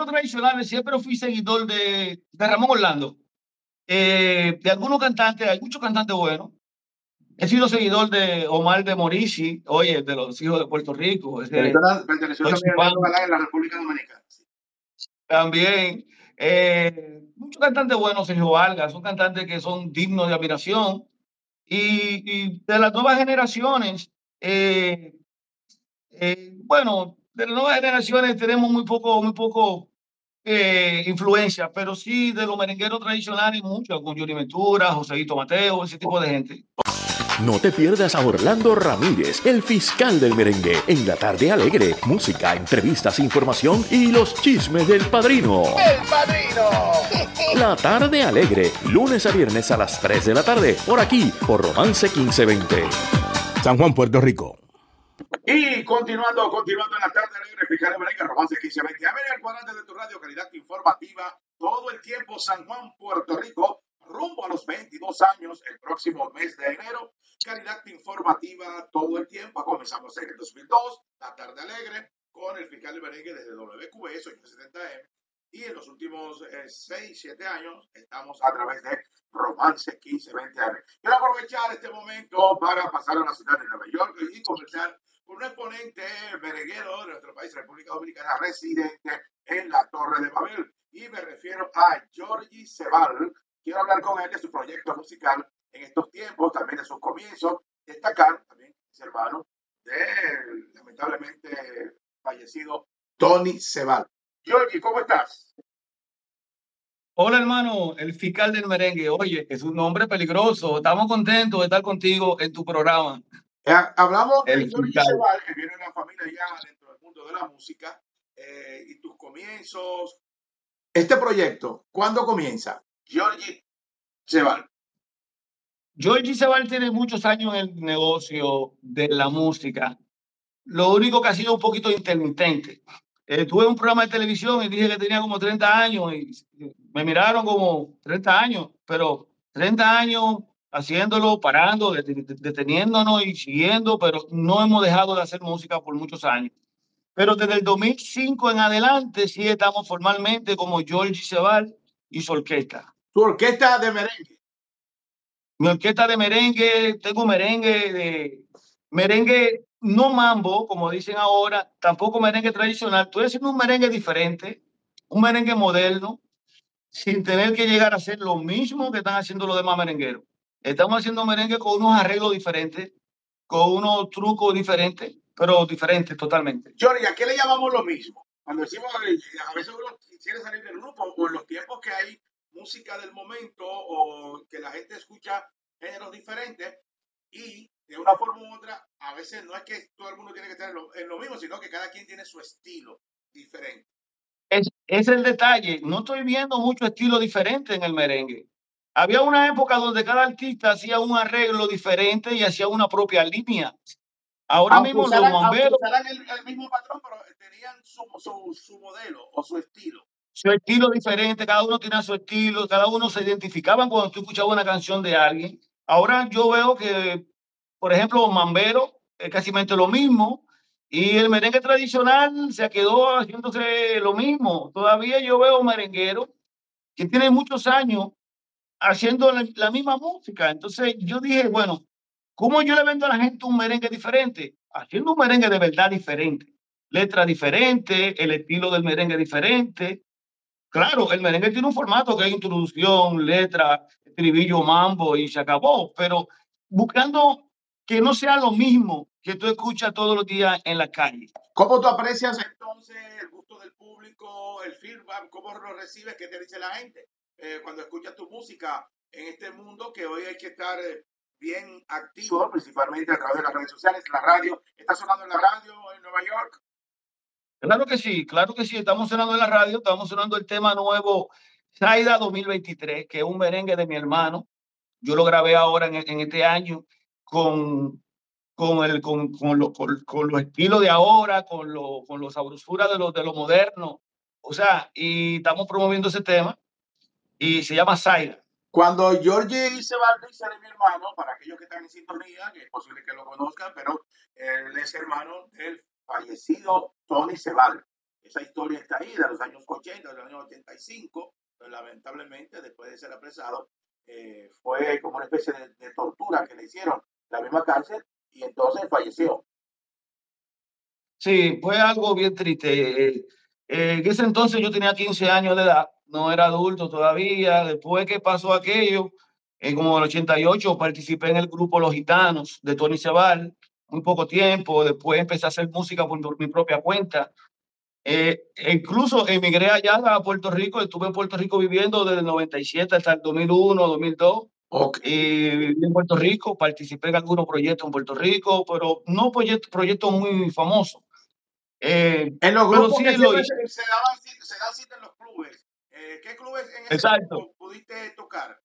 merengueros tradicionales siempre fui seguidor de, de Ramón Orlando. Eh, de algunos cantantes, hay muchos cantantes buenos. He sido seguidor de Omar de Morici, oye, de los hijos de Puerto Rico. ese- Perteneció también a en la República Dominicana. También, eh, muchos cantantes buenos, Sergio Vargas, son cantantes que son dignos de admiración. Y, y de las nuevas generaciones, eh, eh, bueno, de las nuevas generaciones tenemos muy poco, muy poco eh, influencia, pero sí de los merengueros tradicionales, mucho, con Johnny Ventura, Joséito Mateo, ese tipo de gente. No te pierdas a Orlando Ramírez, el fiscal del merengue, en la tarde alegre. Música, entrevistas, información y los chismes del padrino. ¡El padrino! La tarde alegre, lunes a viernes a las 3 de la tarde, por aquí, por Romance 1520. San Juan, Puerto Rico. Y continuando, continuando en la tarde alegre, fiscal de Merengue, Romance 1520. A ver el cuadrante de tu radio, calidad informativa, todo el tiempo, San Juan, Puerto Rico, rumbo a los 22 años, el próximo mes de enero. Calidad informativa todo el tiempo. Comenzamos en el 2002, la tarde alegre, con el fiscal de merengue desde WQS 870M. Y en los últimos 6, 7 años estamos a través de Romance 1520M. Quiero aprovechar este momento para pasar a la ciudad de Nueva York y con un exponente merenguero de nuestro país, República Dominicana, residente en la Torre de Babel. Y me refiero a Georgie Ceval. Quiero hablar con él de su proyecto musical en estos tiempos, también de sus comienzos, destacar también es hermano de lamentablemente fallecido Tony Ceval. Georgie, ¿cómo estás? Hola hermano, el fiscal del merengue. Oye, es un nombre peligroso. Estamos contentos de estar contigo en tu programa. Eh, hablamos de. Ceval, que viene de una familia ya dentro del mundo de la música, eh, y tus comienzos. Este proyecto, ¿cuándo comienza? Georgie Ceval. Georgie Sebal tiene muchos años en el negocio de la música. Lo único que ha sido un poquito intermitente. Eh, tuve un programa de televisión y dije que tenía como 30 años y me miraron como 30 años, pero 30 años haciéndolo, parando, det- det- deteniéndonos y siguiendo, pero no hemos dejado de hacer música por muchos años. Pero desde el 2005 en adelante sí estamos formalmente como Georgie Sebal y su orquesta. Tu orquesta de merengue. Mi orquesta de merengue, tengo merengue de merengue no mambo, como dicen ahora, tampoco merengue tradicional. Estoy haciendo un merengue diferente, un merengue moderno, sin tener que llegar a hacer lo mismo que están haciendo los demás merengueros. Estamos haciendo merengue con unos arreglos diferentes, con unos trucos diferentes, pero diferentes totalmente. Georgie, ¿a qué le llamamos lo mismo? Cuando decimos, eh, a veces uno quiere salir del grupo, o en los tiempos que hay música del momento, o que la gente escucha géneros diferentes, y de una forma u otra, a veces no es que todo el mundo tiene que estar en lo, en lo mismo, sino que cada quien tiene su estilo diferente. Es, es el detalle. No estoy viendo mucho estilo diferente en el merengue. Había una época donde cada artista hacía un arreglo diferente y hacía una propia línea. Ahora Aunque mismo los usaran, mamberos, usaran el, el mismo patrón, pero tenían su, su, su modelo o su estilo. su estilo diferente, cada uno tenía su estilo, cada uno se identificaban cuando tú escuchabas una canción de alguien. Ahora yo veo que, por ejemplo, Mambero es casi lo mismo y el merengue tradicional se quedó haciéndose lo mismo. Todavía yo veo merengueros que tienen muchos años haciendo la, misma música. Entonces yo dije, bueno, ¿cómo yo le vendo a la gente un merengue diferente? Haciendo un merengue de verdad diferente. Letra diferente, el estilo del merengue diferente. Claro, el merengue tiene un formato que hay introducción, letra, estribillo, mambo y se acabó, pero buscando que no sea lo mismo que tú escuchas todos los días en la calle. ¿Cómo tú aprecias entonces el gusto del público, el feedback? ¿Cómo lo recibes? ¿Qué te dice la gente eh, cuando escuchas tu música en este mundo que hoy hay que estar eh, bien activo, principalmente a través de las redes sociales, la radio? ¿Está sonando en la radio en Nueva York? Claro que sí, claro que sí. Estamos sonando en la radio, estamos sonando el tema nuevo Saida 2023, que es un merengue de mi hermano. Yo lo grabé ahora en, en este año con, con, el, con, con, lo- con- con los estilos de ahora, con, lo, con los sabrosuras de lo, de lo moderno. O sea, y estamos promoviendo ese tema y se llama Saida. Cuando Georgie dice de mi hermano, para aquellos que están en sintonía, que es posible que lo conozcan, pero él es hermano del fallecido Tony Sebal. esa historia está ahí de los años 80, de los años 85, pero lamentablemente después de ser apresado eh, fue como una especie de, tortura que le hicieron la misma cárcel y entonces falleció. Sí, fue algo bien triste. Eh, en ese entonces yo tenía 15 años de edad, no era adulto todavía. Después que pasó aquello, en como el 88 participé en el grupo Los Gitanos de Tony Cebal, muy poco tiempo. Después empecé a hacer música por mi propia cuenta. Eh, incluso emigré allá a Puerto Rico, estuve en Puerto Rico viviendo desde el 97 hasta el 2001, 2002. Okay. Y viví en Puerto Rico, participé en algunos proyectos en Puerto Rico, pero no proyectos proyectos muy famosos. Eh, en los grupos sí que lo se, se, daban, se dan cita en los clubes. Eh, ¿Qué clubes en ese Exacto. pudiste tocar?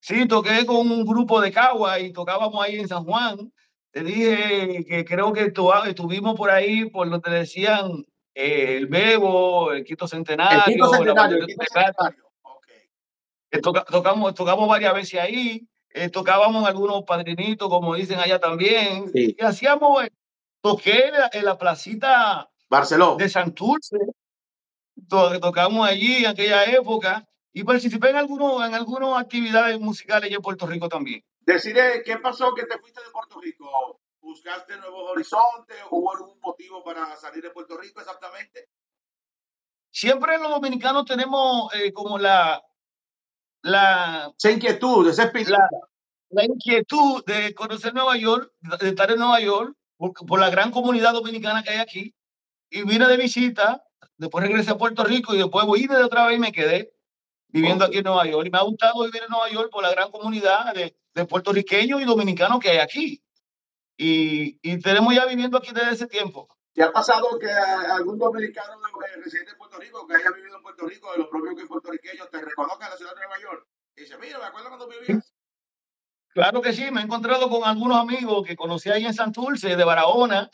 Sí, toqué con un grupo de Cagua y tocábamos ahí en San Juan. Te dije que creo que estuvimos por ahí por donde decían eh, el Bebo, el Quito Centenario. El Quito Centenario. El Quito Centenario. Okay. tocamos, tocamos varias veces ahí. tocábamos algunos padrinitos, como dicen allá también. Sí. Y hacíamos toqué en la, placita Barcelona. de Santurce, tocamos allí en aquella época y participé en algunos en algunas actividades musicales en Puerto Rico también. Deciré, ¿qué pasó que te fuiste de Puerto Rico? ¿Buscaste nuevos horizontes? ¿Hubo algún motivo para salir de Puerto Rico exactamente? Siempre los dominicanos tenemos eh, como la, la... Esa inquietud, ese. La, la inquietud de conocer Nueva York, de estar en Nueva York, por, la gran comunidad dominicana que hay aquí. Y vine de visita, después regresé a Puerto Rico y después vine de otra vez y me quedé viviendo aquí en Nueva York. Y me ha gustado vivir en Nueva York por la gran comunidad de, de puertorriqueños y dominicanos que hay aquí. Y, y, tenemos ya viviendo aquí desde ese tiempo. ¿Te ha pasado que algún dominicano residente en Puerto Rico, que haya vivido en Puerto Rico, de los propios que puertorriqueños, te reconozca en la ciudad de Nueva York? Y dice, mira, me acuerdo cuando vivías. Claro que sí, me he encontrado con algunos amigos que conocí ahí en Santurce, de Barahona,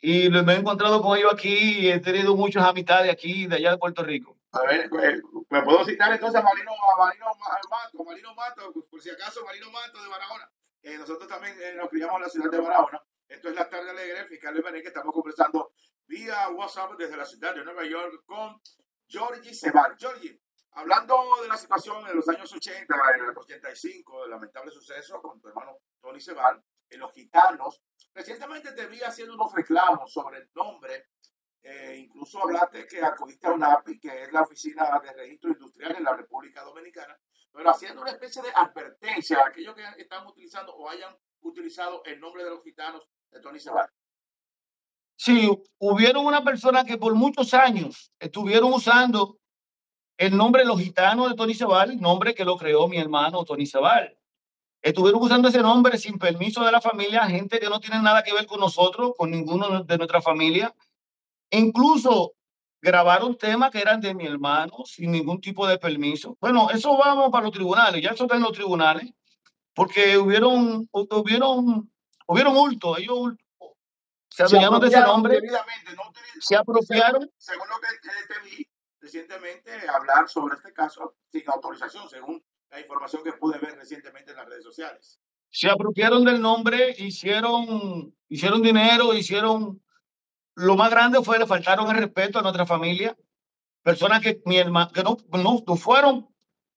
y me he encontrado con ellos aquí y he tenido muchas amistades aquí, de allá de Puerto Rico. A ver, pues, me puedo citar entonces a Marino, a Marino Mato, Marino Mato, por si acaso, Marino Mato de Barahona. Eh, nosotros también eh, nos criamos en la ciudad de Barahona. Esto es la tarde alegre, fiscal de que estamos conversando vía WhatsApp desde la ciudad de Nueva York con Georgie Sebar. Georgie, Hablando de la situación en los años 80, en el 85, el lamentable suceso con tu hermano Tony Sebal, los gitanos, recientemente te vi haciendo unos reclamos sobre el nombre, eh, incluso hablaste que acudiste a UNAPI, que es la Oficina de Registro Industrial en la República Dominicana, pero haciendo una especie de advertencia a aquellos que están utilizando o hayan utilizado el nombre de los gitanos de Tony Sebal. Sí, hubieron una persona que por muchos años estuvieron usando el nombre Los Gitanos de Tony Sebal, nombre que lo creó mi hermano Tony Sebal. Estuvieron usando ese nombre sin permiso de la familia, gente que no tiene nada que ver con nosotros, con ninguno de nuestra familia. Incluso grabaron temas que eran de mi hermano sin ningún tipo de permiso. Bueno, eso vamos para los tribunales, ya eso está en los tribunales, porque hubieron, hubieron, hubieron hurto, ellos se adueñaron de ese nombre, se apropiaron. Según lo que te vi, recientemente hablar sobre este caso sin autorización, según la información que pude ver recientemente en las redes sociales. Se apropiaron del nombre, hicieron, hicieron dinero, hicieron... Lo más grande fue, le faltaron el respeto a nuestra familia. Personas que, mi hermano, que no, no, fueron,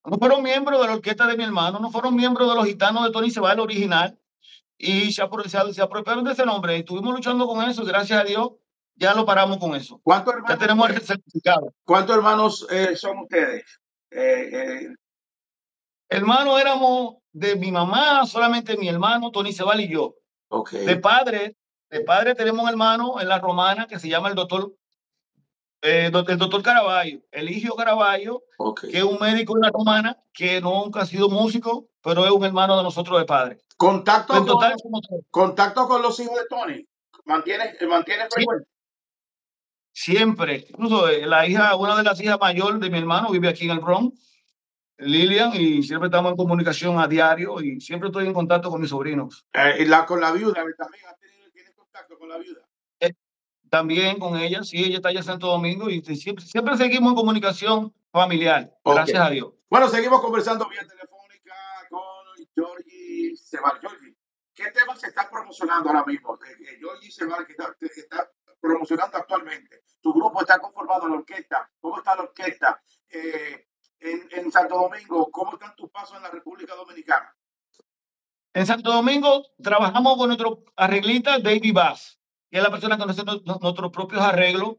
no fueron miembros de la orquesta de mi hermano, no fueron miembros de los gitanos de Tony Sebal original y se, se, se apropiaron de ese nombre. Estuvimos luchando con eso, gracias a Dios ya lo paramos con eso. ¿Cuántos hermanos, ya tenemos el certificado. ¿Cuántos hermanos eh, son ustedes? Eh, eh. Hermanos éramos de mi mamá, solamente mi hermano, Tony Cebal y yo. Okay. De padre, de padre tenemos un hermano en la romana que se llama el doctor, el doctor Caraballo, Eligio Caraballo, que es un médico en la romana que nunca ha sido músico, pero es un hermano de nosotros de padre. ¿Contacto, con, contacto con los hijos de Tony? ¿Mantiene, mantiene frecuente? Siempre. Incluso eh, la hija, una de las hijas mayor de mi hermano vive aquí en el Bronx, Lilian, y siempre estamos en comunicación a diario y siempre estoy en contacto con mis sobrinos. Eh, ¿Y la, con la viuda también tenido, contacto con la viuda? Eh, también con ella, sí, ella está allá en Santo Domingo y siempre, siempre seguimos en comunicación familiar, gracias a Dios. Bueno, seguimos conversando vía telefónica con Georgie Sebal. Georgie, ¿qué temas se está promocionando ahora mismo? Georgie Sebal, que está, que está promocionando actualmente? tu grupo está conformado, la orquesta, ¿cómo está la orquesta? Eh, en, en Santo Domingo, ¿cómo están tus pasos en la República Dominicana? En Santo Domingo trabajamos con nuestro arreglista David Bass, que es la persona que nos hace nuestros propios arreglos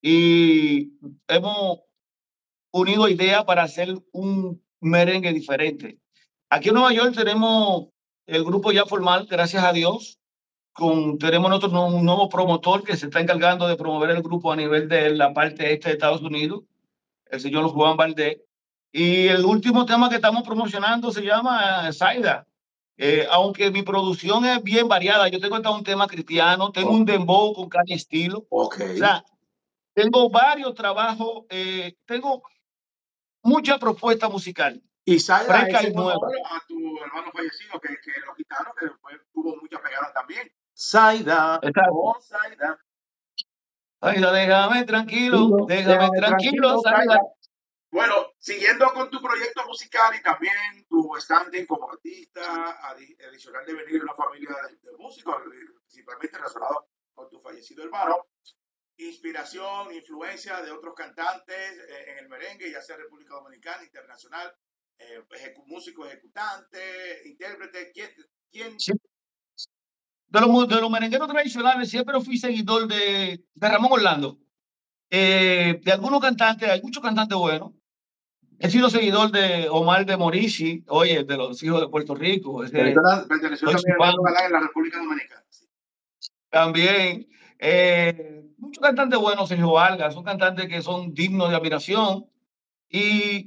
y hemos unido ideas para hacer un merengue diferente. Aquí en Nueva York tenemos el grupo ya formal, gracias a Dios. Con, tenemos nosotros un nuevo promotor que se está encargando de promover el grupo a nivel de la parte este de Estados Unidos, el señor Juan Valdés. Y el último tema que estamos promocionando se llama Saida. Eh, aunque mi producción es bien variada, yo tengo hasta un tema cristiano, tengo un dembow con cada estilo. Okay. O sea, tengo varios trabajos, eh, tengo mucha propuesta musical. Y Saida Fresca es y nueva. a tu hermano fallecido, que, que los gitanos, que después tuvo mucha pegada también. Saida, Exacto. oh Saida. Saida, déjame tranquilo, déjame tranquilo, Saida. Bueno, siguiendo con tu proyecto musical y también tu standing como artista, adi- adicional de venir de una familia de, de músicos, principalmente relacionado con tu fallecido hermano, inspiración, influencia de otros cantantes eh, en el merengue, ya sea República Dominicana, internacional, eh, ejecu- músico ejecutante, intérprete, ¿quién? De los, de los merengueros tradicionales siempre fui seguidor de, de Ramón Orlando. Eh, de algunos cantantes, hay muchos cantantes buenos. He sido seguidor de Omar de Morici, oye, de los hijos de Puerto Rico. ese- Perteneció también a en la República Dominicana. sí. También, eh, muchos cantantes buenos, Sergio Vargas, son cantantes que son dignos de admiración. Y,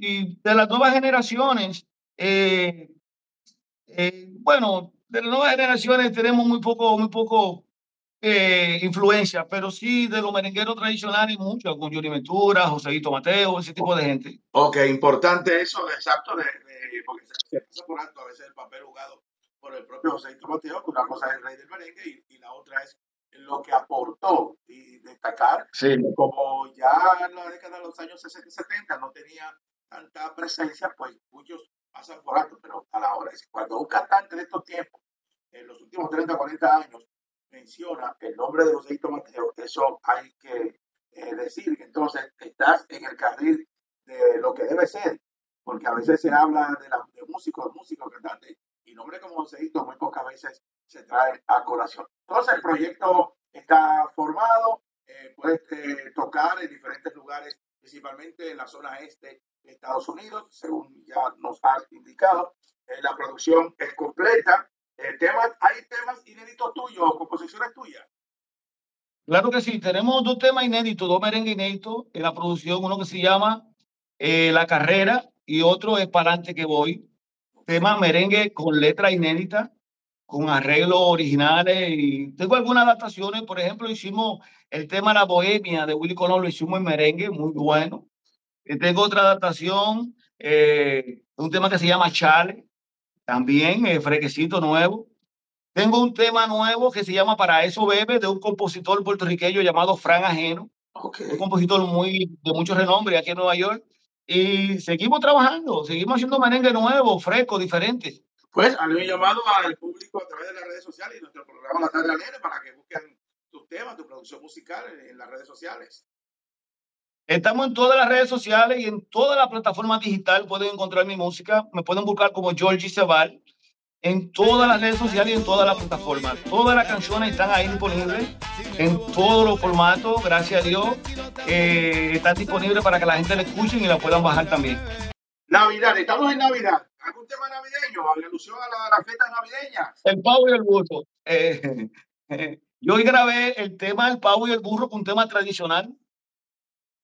y de las nuevas generaciones, eh, eh, bueno, de las nuevas generaciones tenemos muy poco, muy poco eh, influencia, pero sí de los merengueros tradicionales, mucho, con Johnny Ventura, Joséito Mateo, ese tipo de gente. Ok, importante eso, exacto, de, de- porque se, se pasa por alto a veces el papel jugado por el propio José Mateo, que una cosa es el rey del merengue y, y la otra es lo que aportó y destacar, Sí. como ya en la década de los años 60 y 70 no tenía tanta presencia, pues muchos pasan por alto, pero a la hora, es cuando un cantante de estos tiempos, en los últimos 30, 40 años, menciona el nombre de José Mateo, eso hay que eh, decir entonces estás en el carril de lo que debe ser, porque a veces se habla de, la, de músicos, músicos, cantantes, y nombres como Joséito muy pocas veces se traen a colación. Entonces el proyecto está formado, eh, puedes eh, tocar en diferentes lugares, principalmente en la zona este de Estados Unidos, según ya nos has indicado. Eh, la producción es completa. Eh, temas, hay temas inéditos tuyos, composiciones tuyas. Claro que sí, tenemos dos temas inéditos, dos merengues inéditos en la producción, uno que se llama eh, La Carrera y otro es Para que voy. Tema merengue con letra inédita, con arreglos originales y tengo algunas adaptaciones, por ejemplo, hicimos el tema La Bohemia de Willy Colón, lo hicimos en merengue, muy bueno. Y tengo otra adaptación, eh, un tema que se llama Chale, también eh, fresquecito nuevo. Tengo un tema nuevo que se llama Para eso bebe de un compositor puertorriqueño llamado Fran Ajeno, Ok. un compositor muy de mucho renombre aquí en Nueva York. Y seguimos trabajando, seguimos haciendo merengue nuevo, fresco, diferente. Pues haré un llamado al público a través de las redes sociales y nuestro programa La Tarde Alegre para que busquen tus temas, tu producción musical en, en las redes sociales. Estamos en todas las redes sociales y en todas las plataformas digitales pueden encontrar mi música. Me pueden buscar como Georgie Cebal en todas las redes sociales y en todas las plataformas. Todas las canciones están ahí disponibles en todos los formatos, gracias a Dios. Eh, están disponibles para que la gente la escuchen y la puedan bajar también. Navidad, estamos en Navidad. ¿Algún tema navideño? Alusión a la- a las fiestas navideñas. El pavo y el burro. Eh, eh, yo hoy grabé el tema del pavo y el burro, con un tema tradicional,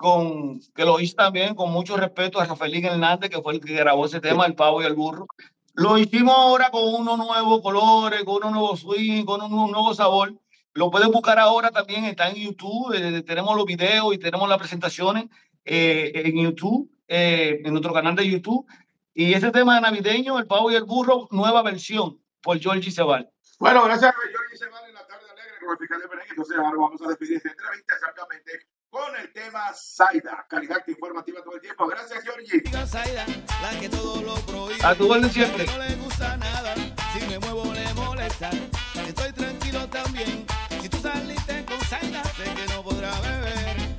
con, que lo hice también con mucho respeto a Rafaelín Hernández, que fue el que grabó ese tema, el pavo y el burro. Lo hicimos ahora con unos nuevos colores, con unos nuevos swing, con un, un nuevo sabor. Lo pueden buscar ahora también, está en YouTube, eh, tenemos los videos y tenemos las presentaciones eh, en YouTube, eh, en nuestro canal de YouTube. Y ese tema navideño, el pavo y el burro, nueva versión por Georgie Cebal. Bueno, gracias a Sebal en la tarde alegre con el fiscal de Merengue. Entonces ahora vamos a despedir esta entrevista exactamente con el tema Saida, calidad informativa todo el tiempo. Gracias, Georgie. Zaida, la que todo lo prohíbe. A tu orden siempre. No le gusta nada, si me muevo le molesta. Estoy tranquilo también. Si tú saliste con Zaida, sé que